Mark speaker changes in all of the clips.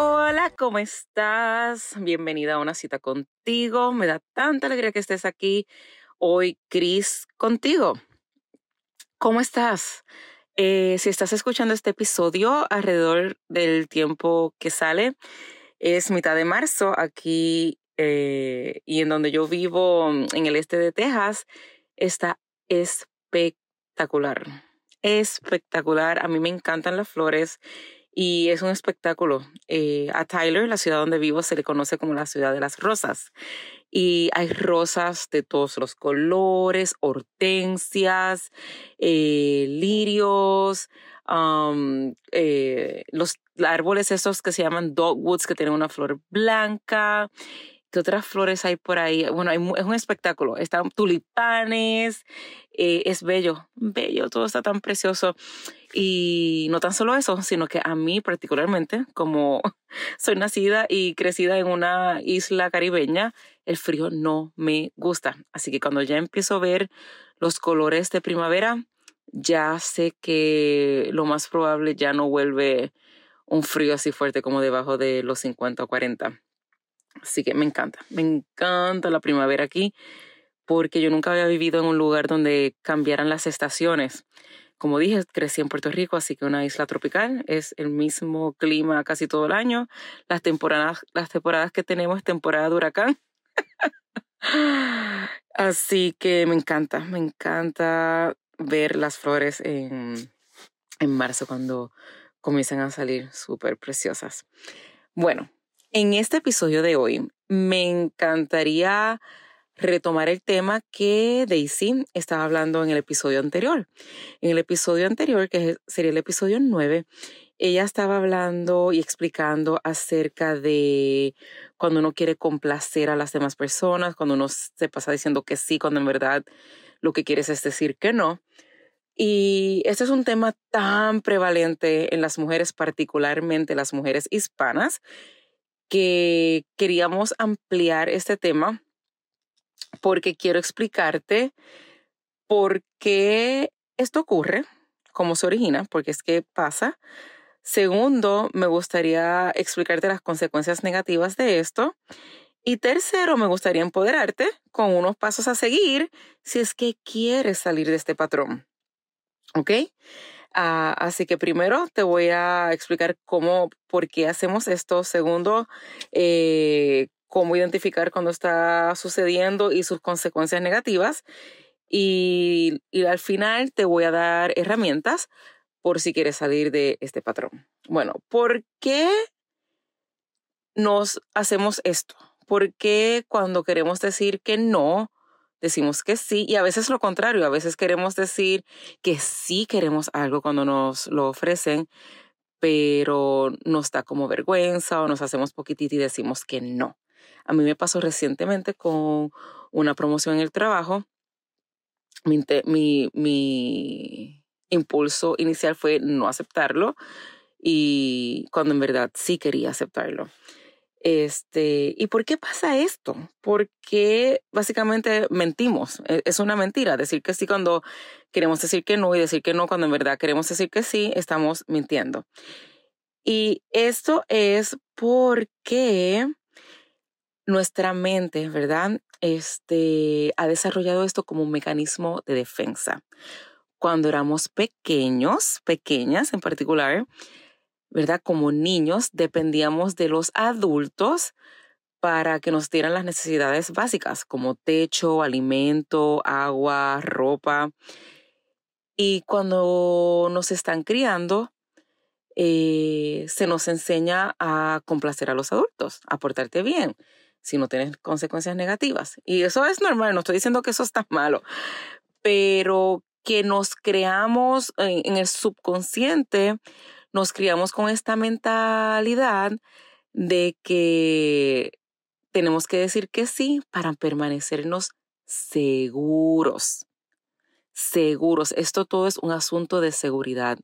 Speaker 1: Hola, ¿cómo estás? Bienvenida a una cita contigo. Me da tanta alegría que estés aquí hoy, Cris, contigo. ¿Cómo estás? Eh, si estás escuchando este episodio alrededor del tiempo que sale, es mitad de marzo aquí eh, y en donde yo vivo, en el este de Texas, está espectacular. Espectacular. A mí me encantan las flores y es un espectáculo. Eh, a Tyler, la ciudad donde vivo, se le conoce como la ciudad de las rosas. Y hay rosas de todos los colores, hortensias, eh, lirios, eh, los árboles esos que se llaman dogwoods, que tienen una flor blanca. ¿Qué otras flores hay por ahí? Bueno, es un espectáculo. Están tulipanes, es bello, bello, todo está tan precioso. Y no tan solo eso, sino que a mí particularmente, como soy nacida y crecida en una isla caribeña, el frío no me gusta. Así que cuando ya empiezo a ver los colores de primavera, ya sé que lo más probable ya no vuelve un frío así fuerte como debajo de los 50 o 40. Así que me encanta, me encanta la primavera aquí porque yo nunca había vivido en un lugar donde cambiaran las estaciones. Como dije, crecí en Puerto Rico, así que una isla tropical es el mismo clima casi todo el año. Las temporadas, las temporadas que tenemos es temporada de huracán. así que me encanta, me encanta ver las flores en, en marzo cuando comienzan a salir súper preciosas. Bueno, en este episodio de hoy me encantaría retomar el tema que Daisy estaba hablando en el episodio anterior. En el episodio anterior, que sería el episodio 9, ella estaba hablando y explicando acerca de cuando uno quiere complacer a las demás personas, cuando uno se pasa diciendo que sí, cuando en verdad lo que quieres es decir que no. Y este es un tema tan prevalente en las mujeres, particularmente las mujeres hispanas, que queríamos ampliar este tema porque quiero explicarte por qué esto ocurre, cómo se origina, porque es que pasa. Segundo, me gustaría explicarte las consecuencias negativas de esto. Y tercero, me gustaría empoderarte con unos pasos a seguir si es que quieres salir de este patrón. ¿Ok? Ah, así que primero te voy a explicar cómo, por qué hacemos esto. Segundo, eh, cómo identificar cuando está sucediendo y sus consecuencias negativas. Y, al final te voy a dar herramientas por si quieres salir de este patrón. Bueno, ¿por qué nos hacemos esto? ¿Por qué cuando queremos decir que no, decimos que sí? Y a veces lo contrario, a veces queremos decir que sí queremos algo cuando nos lo ofrecen, pero nos da como vergüenza o nos hacemos poquitito y decimos que no. A mí me pasó recientemente con una promoción en el trabajo. Mi, mi, impulso inicial fue no aceptarlo y cuando en verdad sí quería aceptarlo. Este, ¿y por qué pasa esto? Porque básicamente mentimos. E, es una mentira decir que sí cuando queremos decir que no y decir que no cuando en verdad queremos decir que sí, estamos mintiendo. Y esto es porque nuestra mente, ¿verdad? Este, ha desarrollado esto como un mecanismo de defensa. Cuando éramos pequeños, pequeñas en particular, ¿verdad? Como niños dependíamos de los adultos para que nos dieran las necesidades básicas como techo, alimento, agua, ropa. Y cuando nos están criando, eh, se nos enseña a complacer a los adultos, a portarte bien, si no tienes consecuencias negativas. Y eso es normal, no estoy diciendo que eso está malo, pero que nos creamos en, el subconsciente nos criamos con esta mentalidad de que tenemos que decir que sí para permanecernos seguros. Seguros. Esto todo es un asunto de seguridad.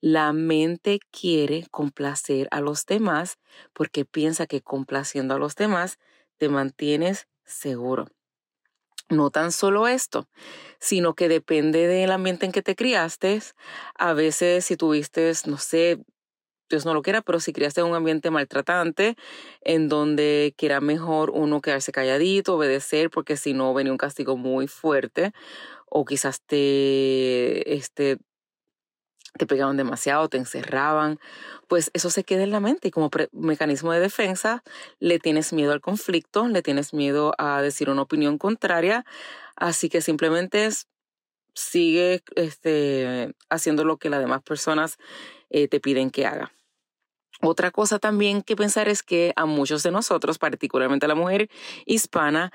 Speaker 1: La mente quiere complacer a los demás porque piensa que complaciendo a los demás te mantienes seguro. No tan solo esto, sino que depende del ambiente en que te criaste. A veces si tuviste, no sé, Dios no lo quiera, pero si criaste en un ambiente maltratante, en donde que era mejor uno quedarse calladito, obedecer, porque si no venía un castigo muy fuerte, o quizás te, este, te pegaban demasiado, te encerraban, pues eso se queda en la mente y como mecanismo de defensa le tienes miedo al conflicto, le tienes miedo a decir una opinión contraria, así que simplemente sigue este, haciendo lo que las demás personas eh, te piden que haga. Otra cosa también que pensar es que a muchos de nosotros, particularmente a la mujer hispana,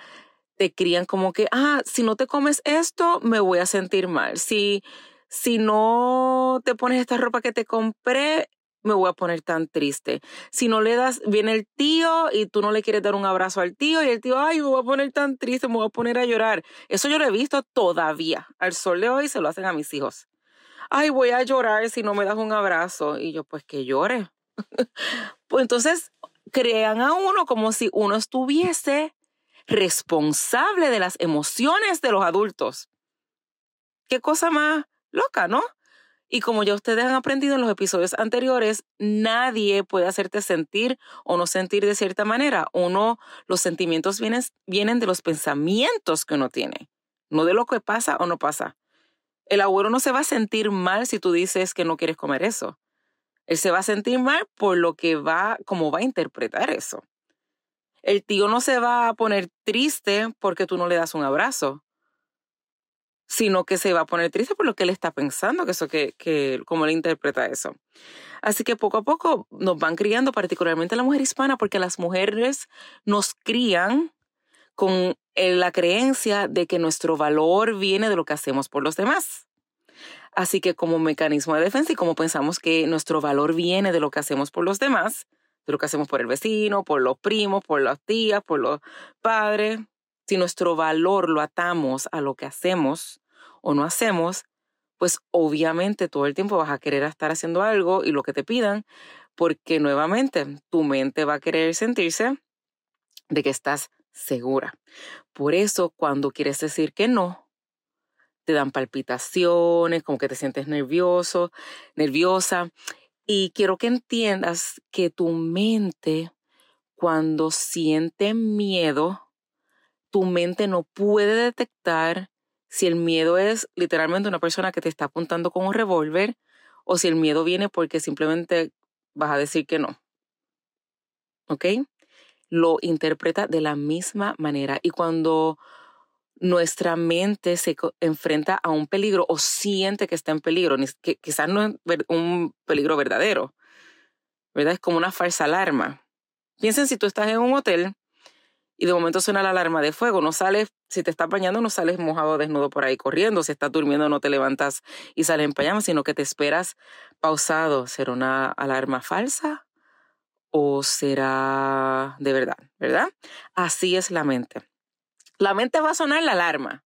Speaker 1: te crían como que, ah, si no te comes esto, me voy a sentir mal. Si, si no te pones esta ropa que te compré, me voy a poner tan triste. Si no le das, viene el tío y tú no le quieres dar un abrazo al tío y el tío, ay, me voy a poner tan triste, me voy a poner a llorar. Eso yo lo he visto todavía. Al sol de hoy se lo hacen a mis hijos. Ay, voy a llorar si no me das un abrazo. Y yo, pues que llore. pues entonces crean a uno como si uno estuviese responsable de las emociones de los adultos. Qué cosa más loca, ¿no? Y como ya ustedes han aprendido en los episodios anteriores, nadie puede hacerte sentir o no sentir de cierta manera. Uno, los sentimientos vienen, vienen de los pensamientos que uno tiene, no de lo que pasa o no pasa. El abuelo no se va a sentir mal si tú dices que no quieres comer eso. Él se va a sentir mal por lo que va, como va a interpretar eso. El tío no se va a poner triste porque tú no le das un abrazo, sino que se va a poner triste por lo que él está pensando, que eso que, que cómo le interpreta eso. Así que poco a poco nos van criando, particularmente la mujer hispana, porque las mujeres nos crían con eh, la creencia de que nuestro valor viene de lo que hacemos por los demás. Así que como mecanismo de defensa y como pensamos que nuestro valor viene de lo que hacemos por los demás, de lo que hacemos por el vecino, por los primos, por las tías, por los padres, si nuestro valor lo atamos a lo que hacemos o no hacemos, pues obviamente todo el tiempo vas a querer estar haciendo algo y lo que te pidan, porque nuevamente tu mente va a querer sentirse de que estás segura. Por eso cuando quieres decir que no, te dan palpitaciones, como que te sientes nervioso, nerviosa. Y quiero que entiendas que tu mente, cuando siente miedo, tu mente no puede detectar si el miedo es literalmente una persona que te está apuntando con un revólver o si el miedo viene porque simplemente vas a decir que no. ¿Ok? Lo interpreta de la misma manera. Y cuando nuestra mente se enfrenta a un peligro o siente que está en peligro, que quizás no es un peligro verdadero, ¿verdad? Es como una falsa alarma. Piensen si tú estás en un hotel y de momento suena la alarma de fuego, no sales, si te estás bañando, no sales mojado desnudo por ahí corriendo, si estás durmiendo no te levantas y sales en pijama, sino que te esperas pausado. ¿Será una alarma falsa o será de verdad? ¿Verdad? Así es la mente la mente va a sonar la alarma.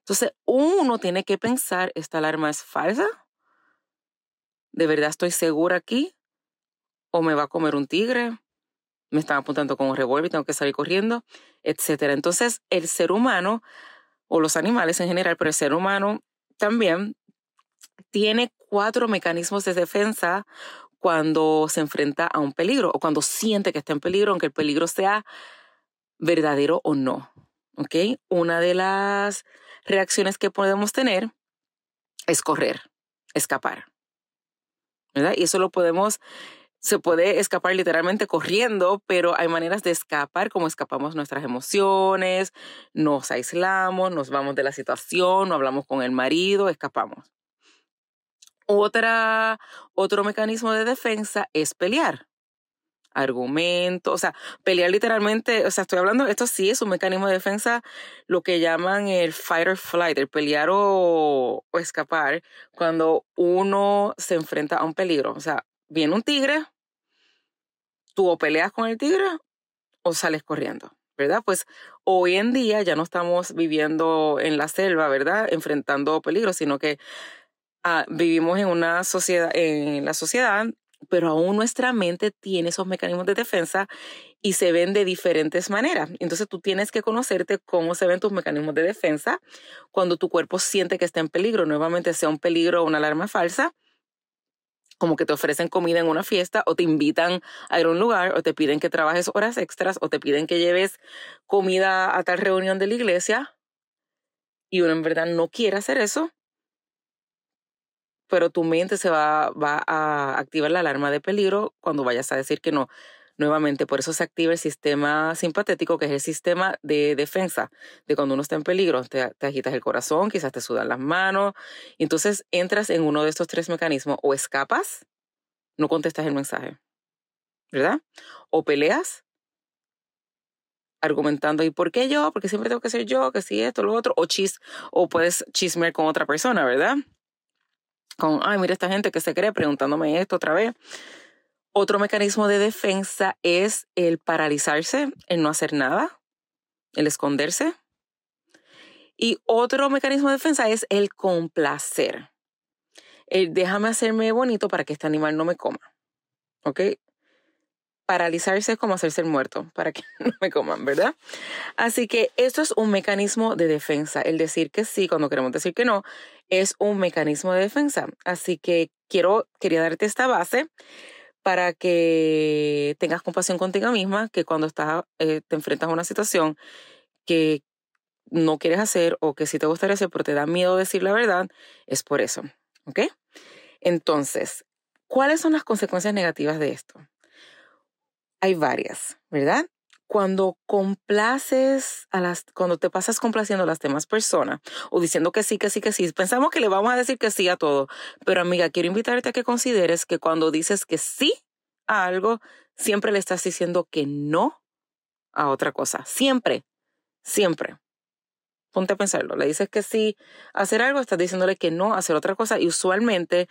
Speaker 1: Entonces, uno tiene que pensar, ¿esta alarma es falsa? ¿De verdad estoy segura aquí? ¿O me va a comer un tigre? ¿Me están apuntando con un revólver tengo que salir corriendo? Etcétera. Entonces, el ser humano, o los animales en general, pero el ser humano también, tiene cuatro mecanismos de defensa cuando se enfrenta a un peligro o cuando siente que está en peligro, aunque el peligro sea verdadero o no. ¿Ok? Una de las reacciones que podemos tener es correr, escapar. ¿Verdad? Y eso lo podemos, se puede escapar literalmente corriendo, pero hay maneras de escapar, como escapamos nuestras emociones, nos aislamos, nos vamos de la situación, no hablamos con el marido, escapamos. Otra, otro mecanismo de defensa es pelear. argumento, o sea, pelear literalmente, o sea, estoy hablando, esto sí es un mecanismo de defensa, lo que llaman el fight or flight, el pelear o, o escapar, cuando uno se enfrenta a un peligro. O sea, viene un tigre, tú o peleas con el tigre o sales corriendo. ¿verdad? Pues hoy en día ya no estamos viviendo en la selva, ¿verdad? Enfrentando peligros, sino que ah, vivimos en una sociedad, en la sociedad pero aún nuestra mente tiene esos mecanismos de defensa y se ven de diferentes maneras. Entonces tú tienes que conocerte cómo se ven tus mecanismos de defensa cuando tu cuerpo siente que está en peligro, nuevamente sea un peligro o una alarma falsa, como que te ofrecen comida en una fiesta o te invitan a ir a un lugar o te piden que trabajes horas extras o te piden que lleves comida a tal reunión de la iglesia y uno en verdad no quiere hacer eso pero tu mente se va, va a activar la alarma de peligro cuando vayas a decir que no. Nuevamente, por eso se activa el sistema simpatético, que es el sistema de defensa, de cuando uno está en peligro, te, te agitas el corazón, quizás te sudan las manos, entonces entras en uno de estos tres mecanismos, o escapas, no contestas el mensaje, ¿verdad? O peleas, argumentando, ¿y por qué yo? Porque siempre tengo que ser yo, que sí, esto, lo otro, o chis, o puedes chismear con otra persona, ¿verdad? con, ay, mira esta gente que se cree preguntándome esto otra vez. Otro mecanismo de defensa es el paralizarse, el no hacer nada, el esconderse. Y otro mecanismo de defensa es el complacer. El déjame hacerme bonito para que este animal no me coma. ¿Ok? paralizarse es como hacerse el muerto para que no me coman, ¿verdad? Así que esto es un mecanismo de defensa. El decir que sí cuando queremos decir que no es un mecanismo de defensa. Así que quiero, quería darte esta base para que tengas compasión contigo misma, que cuando estás, eh, te enfrentas a una situación que no quieres hacer o que sí te gustaría hacer, pero te da miedo decir la verdad, es por eso. ¿Ok? Entonces, ¿cuáles son las consecuencias negativas de esto? hay varias, ¿verdad? Cuando complaces a las, cuando te pasas complaciendo a las demás personas o diciendo que sí, que sí, que sí, pensamos que le vamos a decir que sí a todo. Pero amiga, quiero invitarte a que consideres que cuando dices que sí a algo, siempre le estás diciendo que no a otra cosa. Siempre, siempre. Ponte a pensarlo. Le dices que sí a hacer algo, estás diciéndole que no a hacer otra cosa. Y usualmente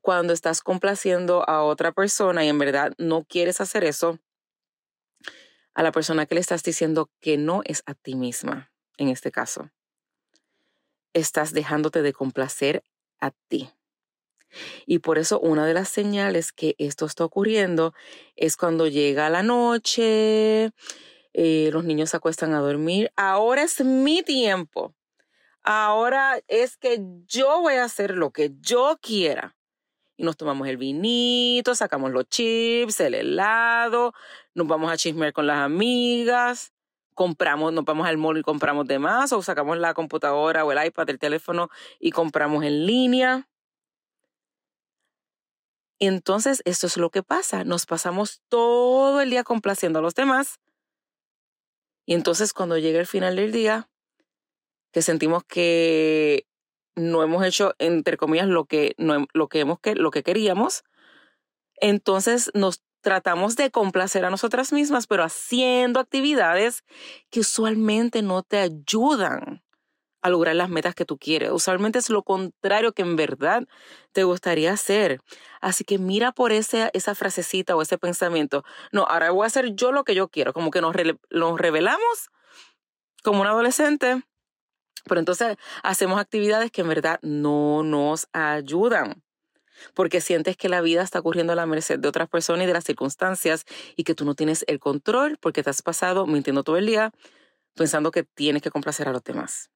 Speaker 1: cuando estás complaciendo a otra persona y en verdad no quieres hacer eso, a la persona que le estás diciendo que no es a ti misma, en este caso. Estás dejándote de complacer a ti. Y por eso una de las señales que esto está ocurriendo es cuando llega la noche, eh, los niños se acuestan a dormir. Ahora es mi tiempo. Ahora es que yo voy a hacer lo que yo quiera y nos tomamos el vinito, sacamos los chips, el helado, nos vamos a chismear con las amigas, compramos, nos vamos al mall y compramos de más, o sacamos la computadora o el iPad, el teléfono y compramos en línea. Entonces, esto es lo que pasa. Nos pasamos todo el día complaciendo a los demás. Y entonces, cuando llega el final del día, que sentimos que no hemos hecho, entre comillas, lo que, no, lo que, hemos, lo que queríamos, entonces nos tratamos de complacer a nosotras mismas, pero haciendo actividades que usualmente no te ayudan a lograr las metas que tú quieres. Usualmente es lo contrario que en verdad te gustaría hacer. Así que mira por ese, esa frasecita o ese pensamiento. No, ahora voy a hacer yo lo que yo quiero. Como que nos, nos revelamos como un adolescente pero entonces hacemos actividades que en verdad no nos ayudan porque sientes que la vida está ocurriendo a la merced de otras personas y de las circunstancias y que tú no tienes el control porque te has pasado mintiendo todo el día pensando que tienes que complacer a los demás.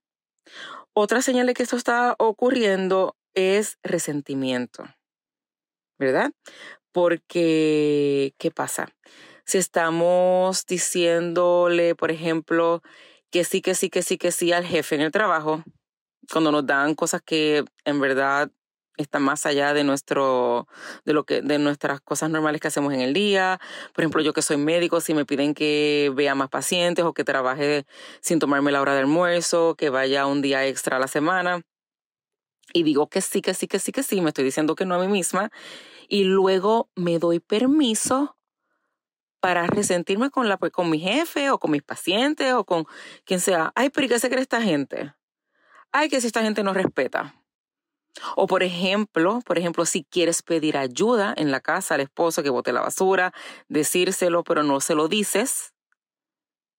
Speaker 1: Otra señal de que esto está ocurriendo es resentimiento, ¿verdad? Porque, ¿qué pasa? Si estamos diciéndole, por ejemplo, que sí, que sí, que sí, que sí al jefe en el trabajo, cuando nos dan cosas que en verdad están más allá de nuestro, de lo que, de nuestras cosas normales que hacemos en el día. Por ejemplo, yo que soy médico, si me piden que vea más pacientes o que trabaje sin tomarme la hora de almuerzo, que vaya un día extra a la semana. Y digo que sí, que sí, que sí, que sí, me estoy diciendo que no a mí misma. Y luego me doy permiso para resentirme con, la, con mi jefe o con mis pacientes o con quien sea. Ay, pero ¿y qué se cree esta gente? Ay, que si esta gente no respeta. O por ejemplo, por ejemplo, si quieres pedir ayuda en la casa al esposo que bote la basura, decírselo, pero no se lo dices,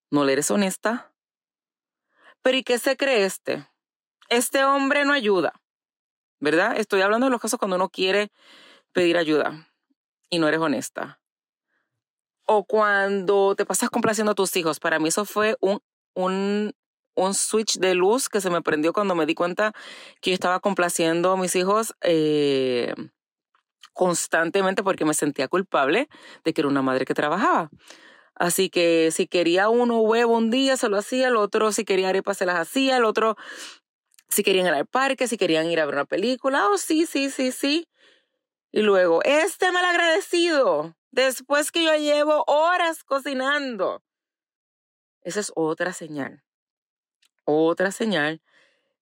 Speaker 1: no le eres honesta. Pero ¿y qué se cree este? Este hombre no ayuda, ¿verdad? Estoy hablando de los casos cuando uno quiere pedir ayuda y no eres honesta. O cuando te pasas complaciendo a tus hijos. Para mí eso fue un, un un switch de luz que se me prendió cuando me di cuenta que yo estaba complaciendo a mis hijos eh, constantemente porque me sentía culpable de que era una madre que trabajaba. Así que si quería uno huevo un día, se lo hacía, el otro si quería arepas se las hacía, el otro si querían ir al parque, si querían ir a ver una película, oh sí, sí, sí, sí. Y luego, este mal agradecido, después que yo llevo horas cocinando. Esa es otra señal otra señal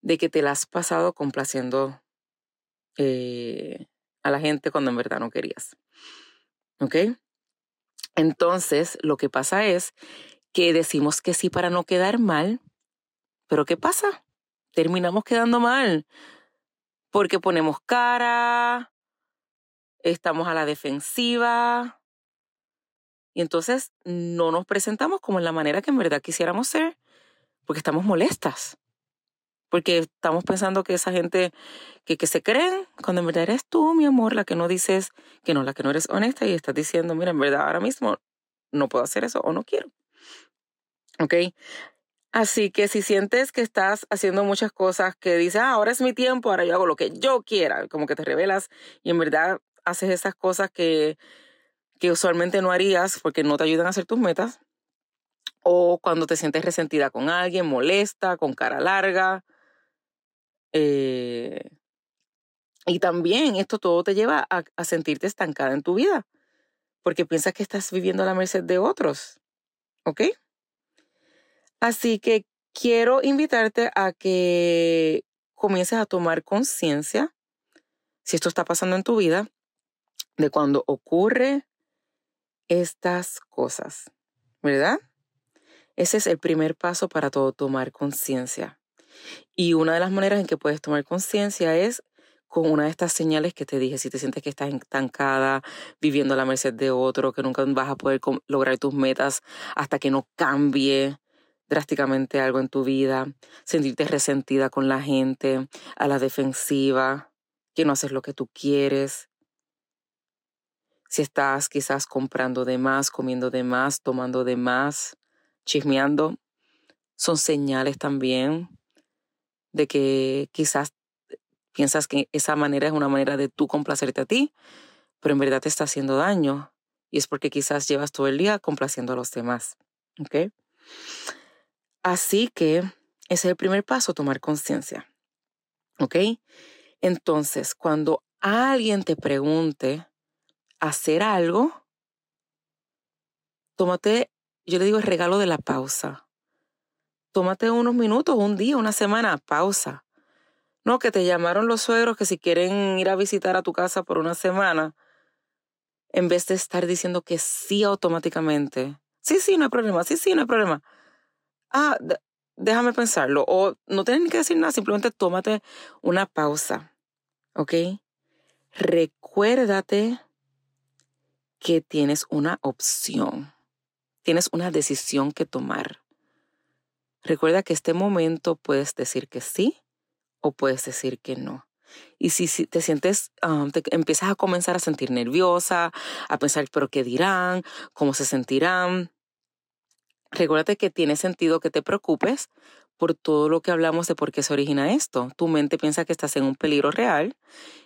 Speaker 1: de que te la has pasado complaciendo eh, a la gente cuando en verdad no querías. ¿Ok? Entonces, lo que pasa es que decimos que sí para no quedar mal, pero ¿qué pasa? Terminamos quedando mal porque ponemos cara, estamos a la defensiva y entonces no nos presentamos como en la manera que en verdad quisiéramos ser porque estamos molestas, porque estamos pensando que esa gente que, que se creen, cuando en verdad eres tú, mi amor, la que no dices que no, la que no eres honesta y estás diciendo, mira, en verdad ahora mismo no puedo hacer eso o no quiero. ¿Ok? Así que si sientes que estás haciendo muchas cosas que dices, ah, ahora es mi tiempo, ahora yo hago lo que yo quiera, como que te revelas y en verdad haces esas cosas que, que usualmente no harías porque no te ayudan a hacer tus metas, o cuando te sientes resentida con alguien, molesta, con cara larga. Eh, y también esto todo te lleva a, a, sentirte estancada en tu vida, porque piensas que estás viviendo a la merced de otros. ¿Ok? Así que quiero invitarte a que comiences a tomar conciencia, si esto está pasando en tu vida, de cuando ocurre estas cosas, ¿verdad? Ese es el primer paso para todo tomar conciencia. Y una de las maneras en que puedes tomar conciencia es con una de estas señales que te dije, si te sientes que estás estancada, viviendo a la merced de otro, que nunca vas a poder lograr tus metas hasta que no cambie drásticamente algo en tu vida, sentirte resentida con la gente, a la defensiva, que no haces lo que tú quieres. Si estás quizás comprando de más, comiendo de más, tomando de más, chismeando, son señales también de que quizás piensas que esa manera es una manera de tú complacerte a ti, pero en verdad te está haciendo daño. Y es porque quizás llevas todo el día complaciendo a los demás. ¿Ok? Así que ese es el primer paso, tomar conciencia. ¿Ok? Entonces, cuando alguien te pregunte hacer algo, tómate yo le digo el regalo de la pausa. Tómate unos minutos, un día, una semana, pausa. No, que te llamaron los suegros que si quieren ir a visitar a tu casa por una semana, en vez de estar diciendo que sí automáticamente. Sí, sí, no hay problema, sí, sí, no hay problema. Ah, déjame pensarlo. O no tienes que decir nada, simplemente tómate una pausa. ¿Ok? Recuérdate que tienes una opción tienes una decisión que tomar. Recuerda que este momento puedes decir que sí o puedes decir que no. Y si, te sientes, um, te empiezas a comenzar a sentir nerviosa, a pensar, pero ¿qué dirán? ¿Cómo se sentirán? Recuérdate que tiene sentido que te preocupes por todo lo que hablamos de por qué se origina esto. Tu mente piensa que estás en un peligro real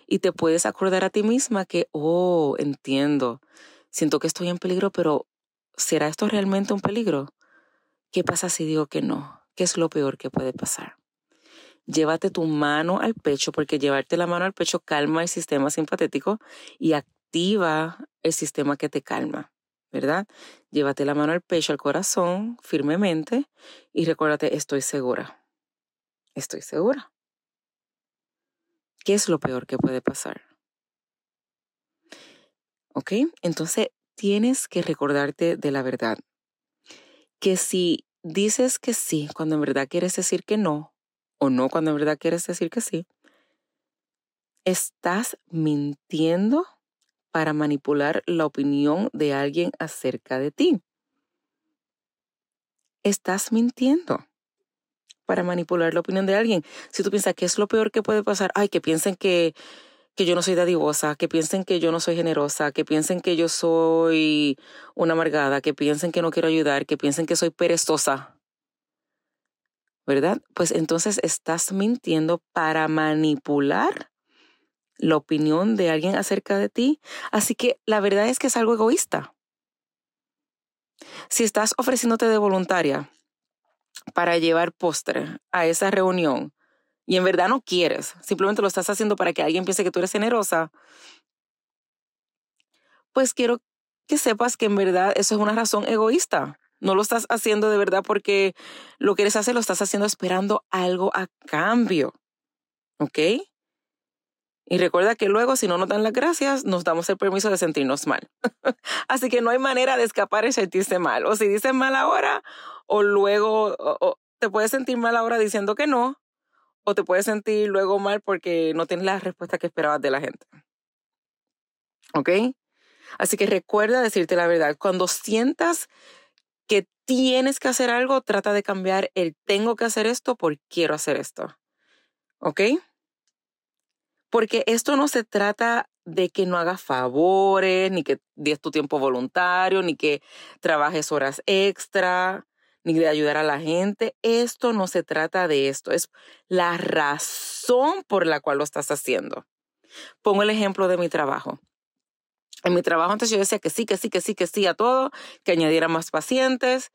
Speaker 1: y te puedes acordar a ti misma que, oh, entiendo, siento que estoy en peligro, pero ¿será esto realmente un peligro? ¿Qué pasa si digo que no? ¿Qué es lo peor que puede pasar? Llévate tu mano al pecho porque llevarte la mano al pecho calma el sistema simpatético y activa el sistema que te calma, ¿verdad? Llévate la mano al pecho, al corazón, firmemente y recuérdate, estoy segura. Estoy segura. ¿Qué es lo peor que puede pasar? ¿Ok? Entonces tienes que recordarte de la verdad. Que si dices que sí cuando en verdad quieres decir que no, o no cuando en verdad quieres decir que sí, estás mintiendo para manipular la opinión de alguien acerca de ti. Estás mintiendo para manipular la opinión de alguien. Si tú piensas que es lo peor que puede pasar, ay, que piensen que que yo no soy dadivosa, que piensen que yo no soy generosa, que piensen que yo soy una amargada, que piensen que no quiero ayudar, que piensen que soy perezosa. ¿Verdad? Pues entonces estás mintiendo para manipular la opinión de alguien acerca de ti. Así que la verdad es que es algo egoísta. Si estás ofreciéndote de voluntaria para llevar postre a esa reunión, y en verdad no quieres, simplemente lo estás haciendo para que alguien piense que tú eres generosa, pues quiero que sepas que en verdad eso es una razón egoísta. No lo estás haciendo de verdad porque lo quieres hacer, lo estás haciendo esperando algo a cambio. ¿Ok? Y recuerda que luego, si no nos dan las gracias, nos damos el permiso de sentirnos mal. Así que no hay manera de escapar y sentirse mal. O si dices mal ahora, o luego te puedes sentir mal ahora diciendo que no, o te puedes sentir luego mal porque no tienes la respuesta que esperabas de la gente. ¿Ok? Así que recuerda decirte la verdad. Cuando sientas que tienes que hacer algo, trata de cambiar el tengo que hacer esto por quiero hacer esto. ¿Ok? Porque esto no se trata de que no hagas favores, ni que des tu tiempo voluntario, ni que trabajes horas extra ni de ayudar a la gente. Esto no se trata de esto, es la razón por la cual lo estás haciendo. Pongo el ejemplo de mi trabajo. En mi trabajo antes yo decía que sí, que sí, que sí, que sí a todo, que añadiera más pacientes,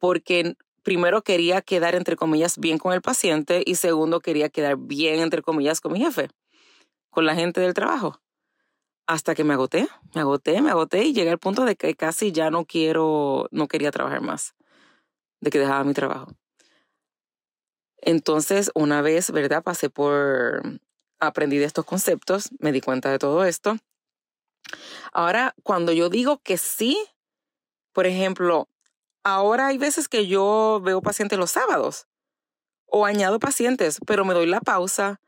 Speaker 1: porque primero quería quedar, entre comillas, bien con el paciente y segundo quería quedar bien, entre comillas, con mi jefe, con la gente del trabajo. Hasta que me agoté, me agoté, me agoté y llegué al punto de que casi ya no quiero, no quería trabajar más de que dejaba mi trabajo. Entonces, una vez, ¿verdad? Pasé por, aprendí de estos conceptos, me di cuenta de todo esto. Ahora, cuando yo digo que sí, por ejemplo, ahora hay veces que yo veo pacientes los sábados o añado pacientes, pero me doy la pausa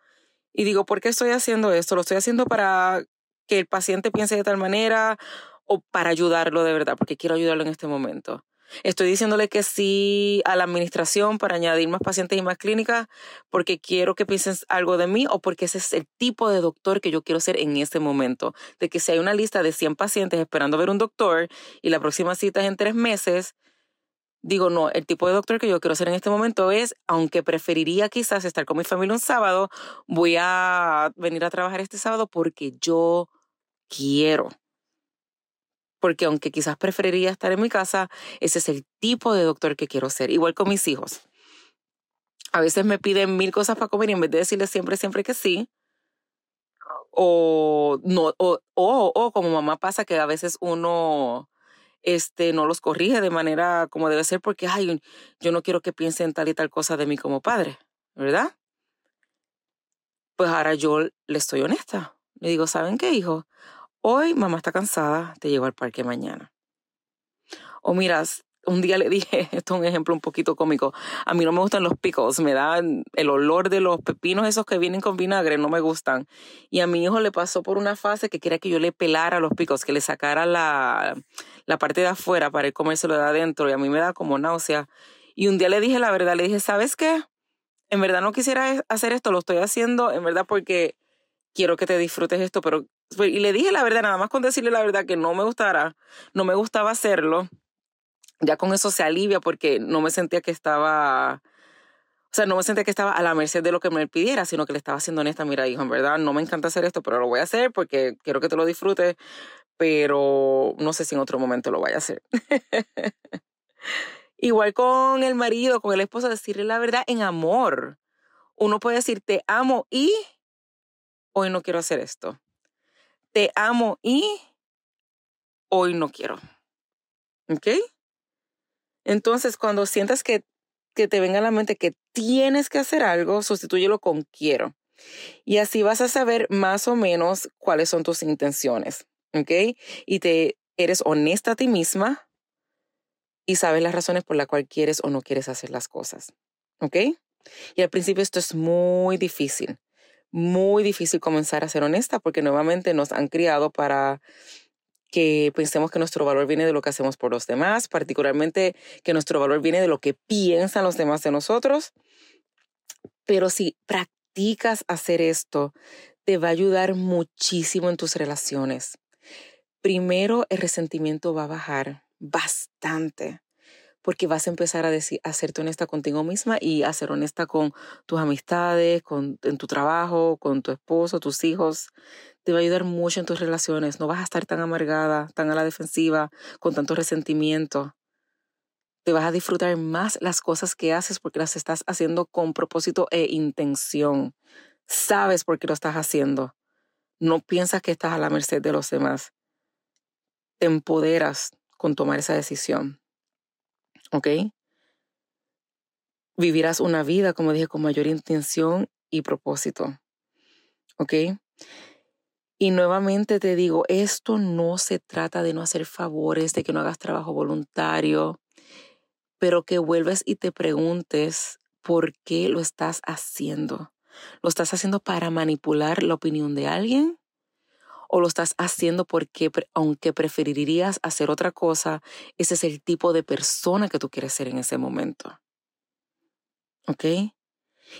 Speaker 1: y digo, ¿por qué estoy haciendo esto? ¿Lo estoy haciendo para que el paciente piense de tal manera o para ayudarlo de verdad? Porque quiero ayudarlo en este momento. Estoy diciéndole que sí a la administración para añadir más pacientes y más clínicas porque quiero que piensen algo de mí o porque ese es el tipo de doctor que yo quiero ser en este momento. De que si hay una lista de 100 pacientes esperando ver un doctor y la próxima cita es en tres meses, digo, no, el tipo de doctor que yo quiero ser en este momento es, aunque preferiría quizás estar con mi familia un sábado, voy a venir a trabajar este sábado porque yo quiero porque aunque quizás preferiría estar en mi casa, ese es el tipo de doctor que quiero ser. Igual con mis hijos. A veces me piden mil cosas para comer y en vez de decirles siempre, siempre que sí, o no, o, o, como mamá pasa que a veces uno este, no los corrige de manera como debe ser porque, ay, yo no quiero que piensen tal y tal cosa de mí como padre, ¿verdad? Pues ahora yo le estoy honesta. Le digo, ¿saben qué, hijo? Hoy mamá está cansada, te llevo al parque mañana. O miras, un día le dije, esto es un ejemplo un poquito cómico, a mí no me gustan los picos, me dan el olor de los pepinos esos que vienen con vinagre, no me gustan. Y a mi hijo le pasó por una fase que quería que yo le pelara los picos, que le sacara la, la parte de afuera para él comérselo de adentro y a mí me da como náusea. Y un día le dije la verdad, le dije, ¿sabes qué? En verdad no quisiera hacer esto, lo estoy haciendo en verdad porque quiero que te disfrutes esto, pero pues, y le dije la verdad, nada más con decirle la verdad que no me gustara, no me gustaba hacerlo, ya con eso se alivia porque no me sentía que estaba, o sea, no me sentía que estaba a la merced de lo que me pidiera, sino que le estaba haciendo honesta, mira, hijo, en verdad no me encanta hacer esto, pero lo voy a hacer porque quiero que te lo disfrutes, pero no sé si en otro momento lo vaya a hacer. Igual con el marido, con el esposo, decirle la verdad en amor. Uno puede decir te amo y hoy no quiero hacer esto te amo y hoy no quiero. ¿Ok? Entonces, cuando sientas que, que te venga a la mente que tienes que hacer algo, sustitúyelo con quiero. Y así vas a saber más o menos cuáles son tus intenciones. ¿Ok? Y te eres honesta a ti misma y sabes las razones por las cuales quieres o no quieres hacer las cosas. ¿Ok? Y al principio esto es muy difícil, muy difícil comenzar a ser honesta porque nuevamente nos han criado para que pensemos que nuestro valor viene de lo que hacemos por los demás, particularmente que nuestro valor viene de lo que piensan los demás de nosotros. Pero si practicas hacer esto, te va a ayudar muchísimo en tus relaciones. Primero, el resentimiento va a bajar bastante porque vas a empezar a, decir, a serte honesta contigo misma y a ser honesta con tus amistades, con, en tu trabajo, con tu esposo, tus hijos. Te va a ayudar mucho en tus relaciones. No vas a estar tan amargada, tan a la defensiva, con tanto resentimiento. Te vas a disfrutar más las cosas que haces porque las estás haciendo con propósito e intención. Sabes por qué lo estás haciendo. No piensas que estás a la merced de los demás. Te empoderas con tomar esa decisión. ¿ok? Vivirás una vida, como dije, con mayor intención y propósito, ¿ok? Y nuevamente te digo, esto no se trata de no hacer favores, de que no hagas trabajo voluntario, pero que vuelves y te preguntes por qué lo estás haciendo. ¿Lo estás haciendo para manipular la opinión de alguien? o lo estás haciendo porque aunque preferirías hacer otra cosa, ese es el tipo de persona que tú quieres ser en ese momento. ¿Ok?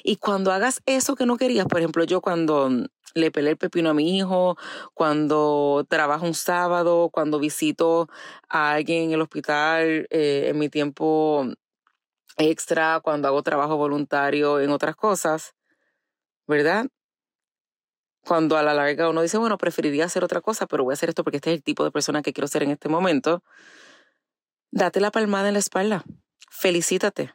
Speaker 1: Y cuando hagas eso que no querías, por ejemplo, yo cuando le pelé el pepino a mi hijo, cuando trabajo un sábado, cuando visito a alguien en el hospital eh, en mi tiempo extra, cuando hago trabajo voluntario en otras cosas, ¿verdad? cuando a la larga uno dice, bueno, preferiría hacer otra cosa, pero voy a hacer esto porque este es el tipo de persona que quiero ser en este momento, date la palmada en la espalda, felicítate.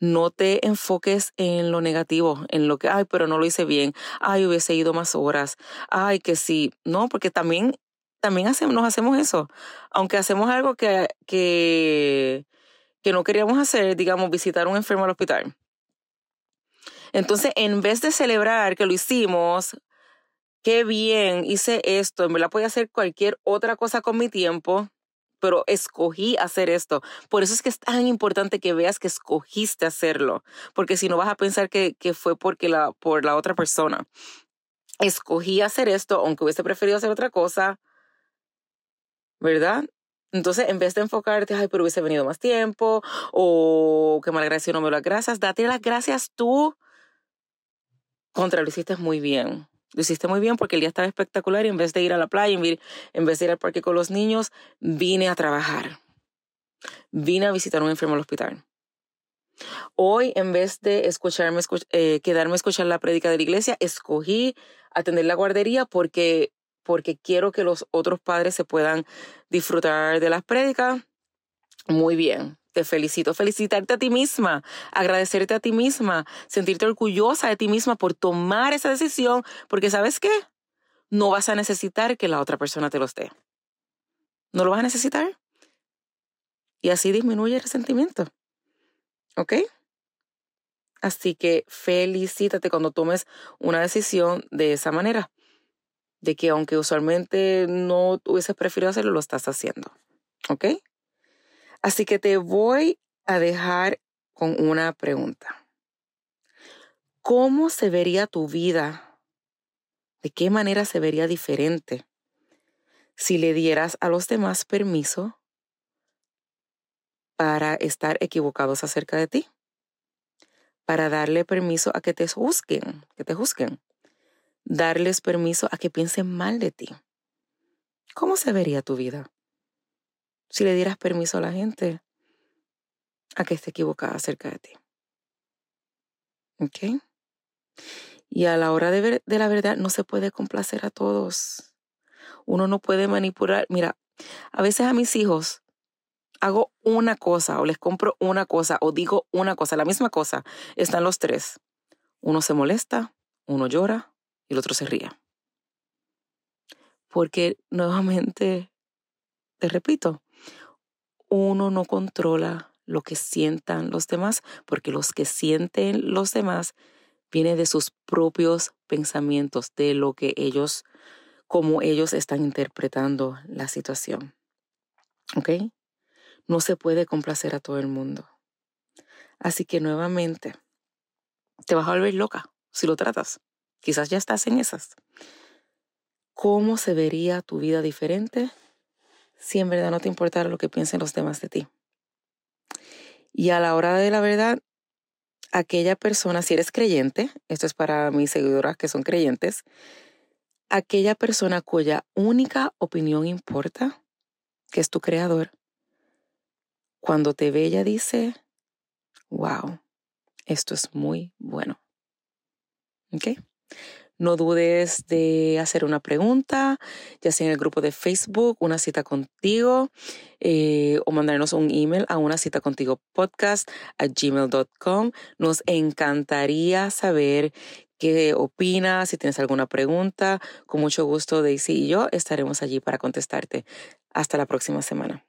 Speaker 1: No te enfoques en lo negativo, en lo que, ay, pero no lo hice bien, ay, hubiese ido más horas, ay, que sí, no, porque también, también hacemos, nos hacemos eso. Aunque hacemos algo que, que, que no queríamos hacer, digamos, visitar a un enfermo al hospital entonces, en vez de celebrar que lo hicimos, qué bien, hice esto, en verdad podía hacer cualquier otra cosa con mi tiempo, pero escogí hacer esto. Por eso es que es tan importante que veas que escogiste hacerlo, porque si no vas a pensar que, fue porque la, por la otra persona. Escogí hacer esto, aunque hubiese preferido hacer otra cosa, ¿verdad? Entonces, en vez de enfocarte, ay, pero hubiese venido más tiempo, o que malagradecido no me las gracias, date las gracias tú contra, lo hiciste muy bien. Lo hiciste muy bien porque el día estaba espectacular y en vez de ir a la playa, en vez de ir al parque con los niños, vine a trabajar. Vine a visitar a un enfermo al hospital. Hoy, en vez de escucharme, eh, quedarme a escuchar la prédica de la iglesia, escogí atender la guardería porque, porque quiero que los otros padres se puedan disfrutar de las prédicas. Muy bien te felicito. Felicitarte a ti misma, agradecerte a ti misma, sentirte orgullosa de ti misma por tomar esa decisión, porque sabes qué? No vas a necesitar que la otra persona te lo dé. No lo vas a necesitar. Y así disminuye el resentimiento. ¿Ok? Así que felicítate cuando tomes una decisión de esa manera. De que aunque usualmente no hubieses preferido hacerlo, lo estás haciendo. ¿Ok? Así que te voy a dejar con una pregunta. ¿Cómo se vería tu vida? ¿De qué manera se vería diferente si le dieras a los demás permiso para estar equivocados acerca de ti? Para darle permiso a que te juzguen, que te juzguen. Darles permiso a que piensen mal de ti. ¿Cómo se vería tu vida? Si le dieras permiso a la gente a que esté equivocada acerca de ti. ¿Ok? Y a la hora de, ver, de la verdad no se puede complacer a todos. Uno no puede manipular. Mira, a veces a mis hijos hago una cosa o les compro una cosa o digo una cosa, la misma cosa. Están los tres. Uno se molesta, uno llora y el otro se ríe. Porque nuevamente, te repito, uno no controla lo que sientan los demás, porque los que sienten los demás viene de sus propios pensamientos, de lo que ellos cómo ellos están interpretando la situación. ¿Ok? No se puede complacer a todo el mundo. Así que nuevamente, te vas a volver loca si lo tratas. Quizás ya estás en esas. ¿Cómo se vería tu vida diferente si en verdad no te importara lo que piensen los demás de ti? Y a la hora de la verdad, aquella persona, si eres creyente, esto es para mis seguidoras que son creyentes, aquella persona cuya única opinión importa, que es tu creador, cuando te ve ella dice, wow, esto es muy bueno. ¿Ok? No dudes de hacer una pregunta, ya sea en el grupo de Facebook, una cita contigo, eh, o mandarnos un email a una cita contigo podcast a gmail.com. Nos encantaría saber qué opinas, si tienes alguna pregunta. Con mucho gusto, Daisy y yo estaremos allí para contestarte. Hasta la próxima semana.